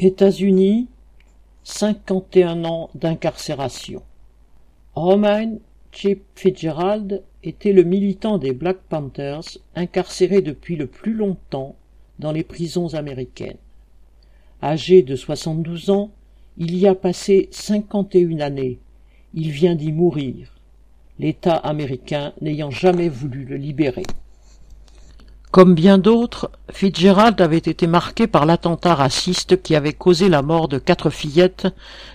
États-Unis, cinquante et un ans d'incarcération. Romain Chip Fitzgerald était le militant des Black Panthers incarcéré depuis le plus longtemps dans les prisons américaines. Âgé de soixante-douze ans, il y a passé cinquante et une années. Il vient d'y mourir, l'État américain n'ayant jamais voulu le libérer. Comme bien d'autres, Fitzgerald avait été marqué par l'attentat raciste qui avait causé la mort de quatre fillettes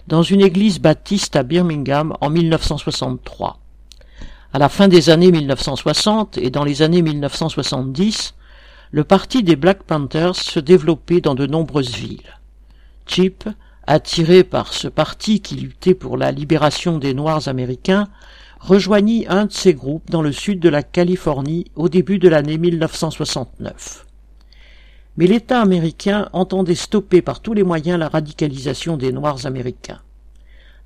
dans une église baptiste à Birmingham en 1963. À la fin des années 1960 et dans les années 1970, le parti des Black Panthers se développait dans de nombreuses villes. Chip, attiré par ce parti qui luttait pour la libération des Noirs américains, rejoignit un de ces groupes dans le sud de la Californie au début de l'année 1969. Mais l'État américain entendait stopper par tous les moyens la radicalisation des Noirs américains.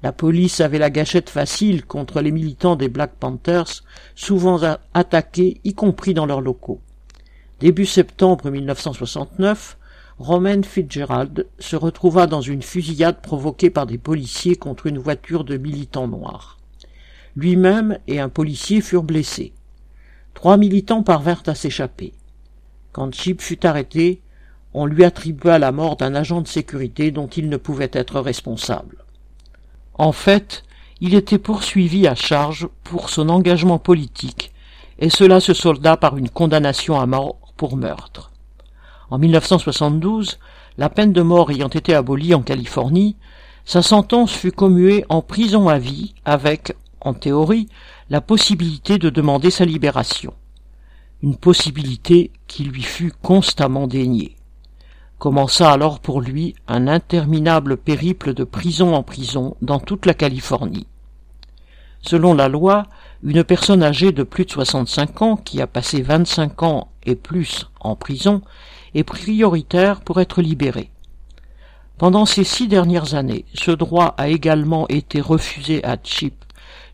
La police avait la gâchette facile contre les militants des Black Panthers, souvent attaqués, y compris dans leurs locaux. Début septembre 1969, Roman Fitzgerald se retrouva dans une fusillade provoquée par des policiers contre une voiture de militants noirs. Lui-même et un policier furent blessés. Trois militants parvinrent à s'échapper. Quand Chip fut arrêté, on lui attribua la mort d'un agent de sécurité dont il ne pouvait être responsable. En fait, il était poursuivi à charge pour son engagement politique, et cela se solda par une condamnation à mort pour meurtre. En 1972, la peine de mort ayant été abolie en Californie, sa sentence fut commuée en prison à vie avec, en théorie, la possibilité de demander sa libération. Une possibilité qui lui fut constamment déniée. Commença alors pour lui un interminable périple de prison en prison dans toute la Californie. Selon la loi, une personne âgée de plus de 65 ans qui a passé 25 ans et plus en prison est prioritaire pour être libérée. Pendant ces six dernières années, ce droit a également été refusé à Chip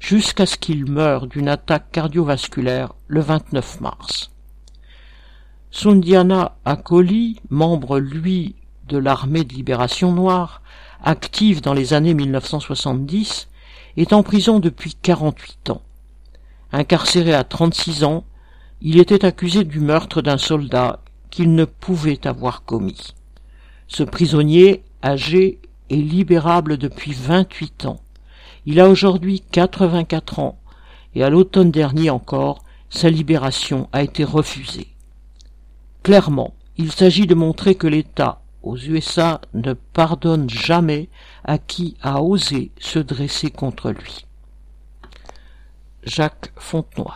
jusqu'à ce qu'il meure d'une attaque cardiovasculaire le 29 mars. Sundiana Akoli, membre lui de l'armée de libération noire, active dans les années 1970, est en prison depuis 48 ans. Incarcéré à 36 ans, il était accusé du meurtre d'un soldat qu'il ne pouvait avoir commis. Ce prisonnier, âgé, est libérable depuis 28 ans. Il a aujourd'hui quatre-vingt-quatre ans, et à l'automne dernier encore, sa libération a été refusée. Clairement, il s'agit de montrer que l'État aux USA ne pardonne jamais à qui a osé se dresser contre lui. Jacques Fontenoy